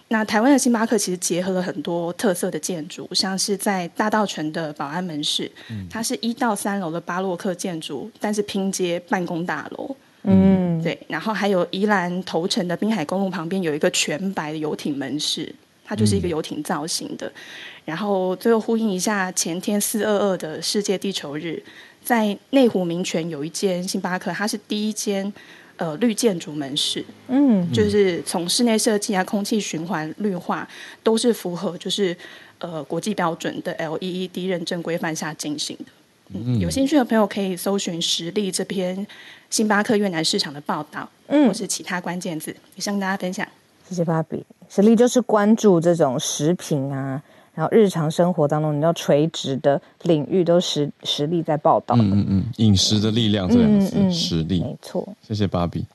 那台湾的星巴克其实结合了很多特色的建筑，像是在大道城的保安门市，它是一到三楼的巴洛克建筑，但是拼接办公大楼。嗯，对，然后还有宜兰头城的滨海公路旁边有一个全白的游艇门市，它就是一个游艇造型的。嗯、然后最后呼应一下前天四二二的世界地球日，在内湖民权有一间星巴克，它是第一间呃绿建筑门市，嗯，就是从室内设计啊、空气循环、绿化都是符合就是呃国际标准的 LEED 认证规范下进行的。嗯，有兴趣的朋友可以搜寻实力这篇星巴克越南市场的报道，嗯，或是其他关键字，也向大家分享。谢谢芭比。实力就是关注这种食品啊，然后日常生活当中你要垂直的领域都实实力在报道。嗯嗯，饮食的力量这样子，嗯嗯、实力没错。谢谢芭比。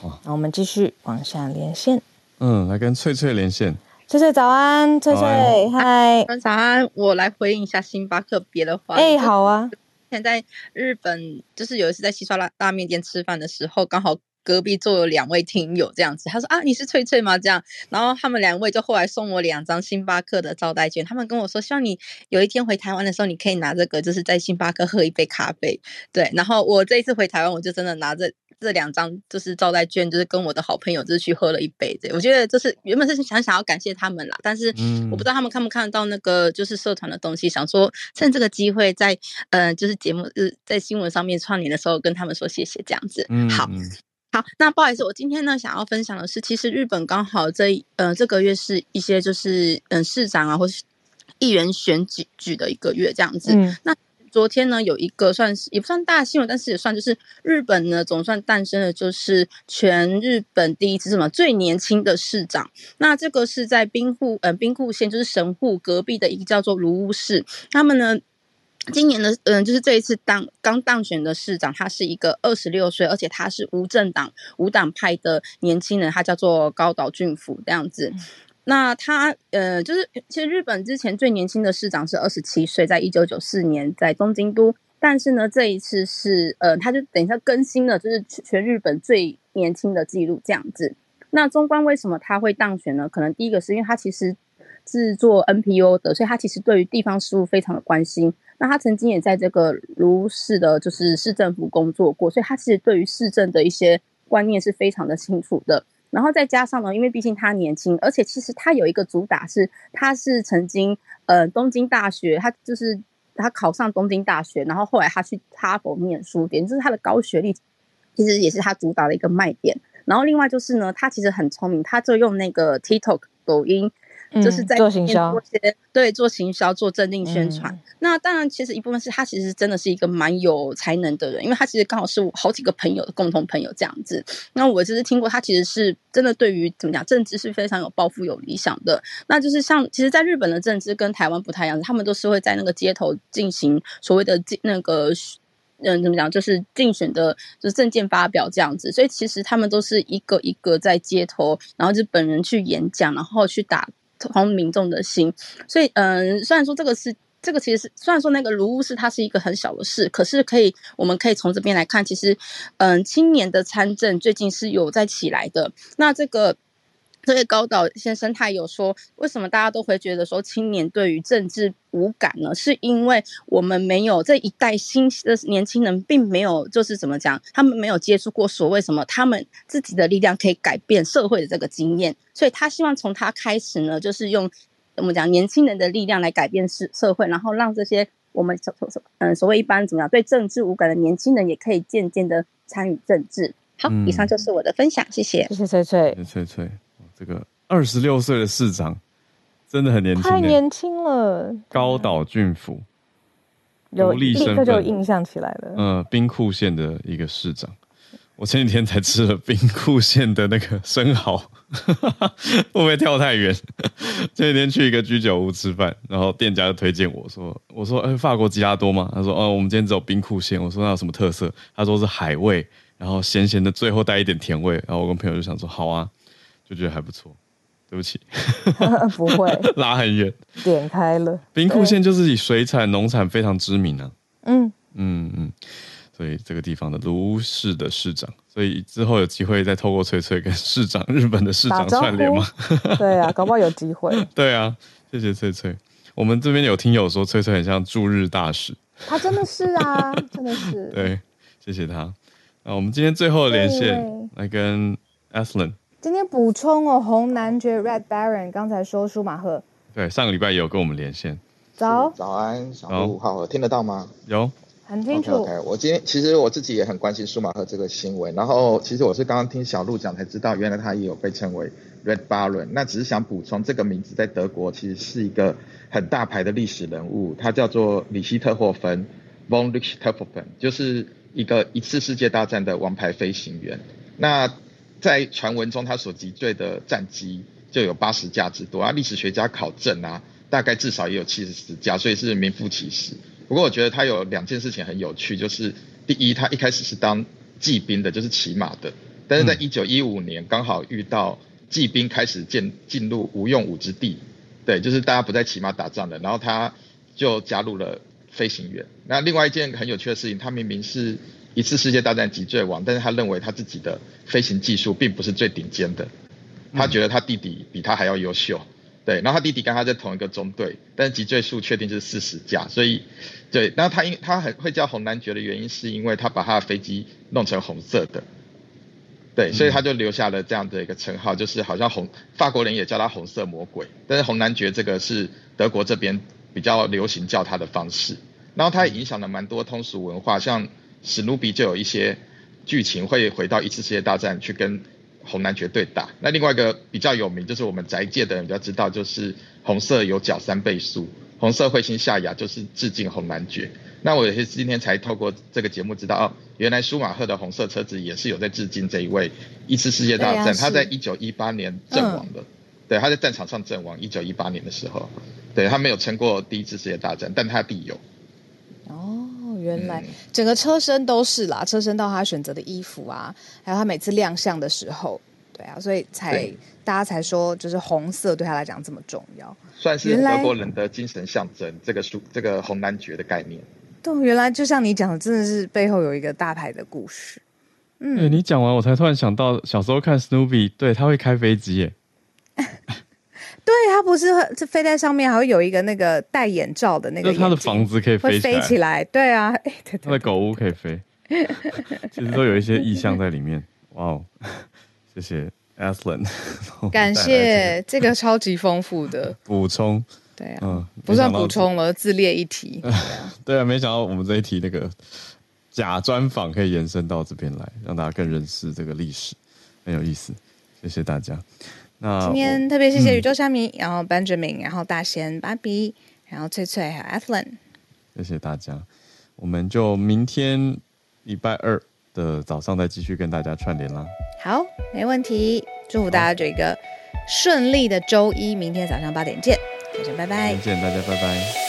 好，那我们继续往下连线。嗯，来跟翠翠连线。翠翠早安，翠翠嗨，早安，我来回应一下星巴克别的话。哎、欸，好啊。现在日本就是有一次在西刷拉拉面店吃饭的时候，刚好隔壁坐有两位听友这样子。他说啊，你是翠翠吗？这样，然后他们两位就后来送我两张星巴克的招待券。他们跟我说，希望你有一天回台湾的时候，你可以拿这个，就是在星巴克喝一杯咖啡。对，然后我这一次回台湾，我就真的拿着。这两张就是招待券，就是跟我的好朋友就是去喝了一杯。对，我觉得就是原本是想想要感谢他们啦，但是我不知道他们看不看得到那个就是社团的东西，想说趁这个机会在呃就是节目呃在新闻上面串联的时候跟他们说谢谢这样子。好，好，那不好意思，我今天呢想要分享的是，其实日本刚好这呃这个月是一些就是嗯、呃、市长啊或是议员选举举的一个月这样子。嗯、那昨天呢，有一个算是也不算大新闻，但是也算就是日本呢总算诞生了，就是全日本第一次什么最年轻的市长。那这个是在兵库呃兵库县，就是神户隔壁的一个叫做卢屋市。他们呢今年的嗯、就是这一次当刚当选的市长，他是一个二十六岁，而且他是无政党无党派的年轻人，他叫做高岛俊辅这样子。那他呃，就是其实日本之前最年轻的市长是二十七岁，在一九九四年在东京都。但是呢，这一次是呃，他就等一下更新了，就是全日本最年轻的记录这样子。那中观为什么他会当选呢？可能第一个是因为他其实是做 NPO 的，所以他其实对于地方事务非常的关心。那他曾经也在这个芦市的，就是市政府工作过，所以他其实对于市政的一些观念是非常的清楚的。然后再加上呢，因为毕竟他年轻，而且其实他有一个主打是，他是曾经呃东京大学，他就是。他考上东京大学，然后后来他去哈佛念书，点就是他的高学历，其实也是他主打的一个卖点。然后另外就是呢，他其实很聪明，他就用那个 TikTok 抖音。就是在做行销，对，做行销，做政令宣传。嗯、那当然，其实一部分是他其实真的是一个蛮有才能的人，因为他其实刚好是我好几个朋友的共同朋友这样子。那我其实听过他其实是真的对于怎么讲政治是非常有抱负、有理想的。那就是像其实，在日本的政治跟台湾不太一样，他们都是会在那个街头进行所谓的那个嗯怎么讲，就是竞选的，就是政见发表这样子。所以其实他们都是一个一个在街头，然后就本人去演讲，然后去打。通民众的心，所以嗯，虽然说这个是这个其实是虽然说那个卢乌市它是一个很小的事，可是可以我们可以从这边来看，其实嗯，青年的参政最近是有在起来的。那这个。这位高岛先生他有说，为什么大家都会觉得说青年对于政治无感呢？是因为我们没有这一代新的年轻人，并没有就是怎么讲，他们没有接触过所谓什么他们自己的力量可以改变社会的这个经验，所以他希望从他开始呢，就是用怎么讲年轻人的力量来改变社社会，然后让这些我们所所嗯所谓一般怎么样对政治无感的年轻人，也可以渐渐的参与政治。好，以上就是我的分享，谢谢，谢谢翠翠，翠翠。这个二十六岁的市长真的很年轻，太年轻了。高岛俊辅有立刻就印象起来了。嗯，兵库县的一个市长，我前几天才吃了兵库县的那个生蚝，会不会跳太远？前几天去一个居酒屋吃饭，然后店家就推荐我说：“我说，哎，法国吉拉多吗？”他说：“哦，我们今天只有兵库县。”我说：“那有什么特色？”他说是海味，然后咸咸的，最后带一点甜味。然后我跟朋友就想说：“好啊。”就觉得还不错，对不起，不会拉很远，点开了。兵库县就是以水产、农产非常知名啊。嗯嗯嗯，所以这个地方的卢市的市长，所以之后有机会再透过翠翠跟市长、日本的市长串联吗？对啊，搞不好有机会。对啊，谢谢翠翠。我们这边有听友说翠翠很像驻日大使，他真的是啊，真的是。对，谢谢他。那我们今天最后的连线来跟 Athlon。今天补充哦，红男爵 Red Baron 刚才说舒马赫，对，上个礼拜也有跟我们连线。早，早安，小鹿，好，听得到吗？有，很清楚。Okay, OK，我今天其实我自己也很关心舒马赫这个新闻，然后其实我是刚刚听小鹿讲才知道，原来他也有被称为 Red Baron。那只是想补充，这个名字在德国其实是一个很大牌的历史人物，他叫做里希特霍芬 von Richthofen，就是一个一次世界大战的王牌飞行员。那在传闻中，他所击坠的战机就有八十架之多啊！历史学家考证啊，大概至少也有七十四架，所以是名副其实。不过，我觉得他有两件事情很有趣，就是第一，他一开始是当骑兵的，就是骑马的，但是在一九一五年刚好遇到骑兵开始进进入无用武之地，对，就是大家不再骑马打仗了，然后他就加入了飞行员。那另外一件很有趣的事情，他明明是。一次世界大战击坠王，但是他认为他自己的飞行技术并不是最顶尖的，他觉得他弟弟比他还要优秀，对，然后他弟弟跟他在同一个中队，但是击坠数确定是四十架，所以，对，然后他因他很会叫红男爵的原因，是因为他把他的飞机弄成红色的，对，所以他就留下了这样的一个称号，就是好像红法国人也叫他红色魔鬼，但是红男爵这个是德国这边比较流行叫他的方式，然后他也影响了蛮多通俗文化，像。史努比就有一些剧情会回到一次世界大战去跟红男爵对打。那另外一个比较有名，就是我们宅界的人比较知道，就是红色有角三倍速，红色彗星夏亚就是致敬红男爵。那我也是今天才透过这个节目知道，哦，原来舒马赫的红色车子也是有在致敬这一位一次世界大战。他在一九一八年阵亡的，对，他在战场上阵亡，一九一八年的时候，对，他没有撑过第一次世界大战，但他弟有。原来整个车身都是啦，车身到他选择的衣服啊，还有他每次亮相的时候，对啊，所以才大家才说，就是红色对他来讲这么重要，算是德国人的精神象征。这个书，这个红男爵的概念，对，原来就像你讲的，真的是背后有一个大牌的故事。嗯，欸、你讲完，我才突然想到，小时候看 Snoopy，对，他会开飞机耶。对，它不是这飞在上面，还会有一个那个戴眼罩的那个，它的房子可以飞起来，飞起来。对啊，欸、对对对他的狗屋可以飞，其实都有一些意象在里面。哇哦，谢谢 Aslan，感谢这个超级丰富的补充。对啊，嗯，不算补充了，自列一题。对啊，对啊，没想到我们这一题那个假专访可以延伸到这边来，让大家更认识这个历史，很有意思。谢谢大家。那今天特别谢谢宇宙虾米，嗯、然后 Benjamin，然后大仙芭比，然后翠翠还有 Athlon，谢谢大家，我们就明天礼拜二的早上再继续跟大家串联啦。好，没问题，祝福大家有一个顺利的周一，明天早上八点见，大家拜拜，再见，大家拜拜。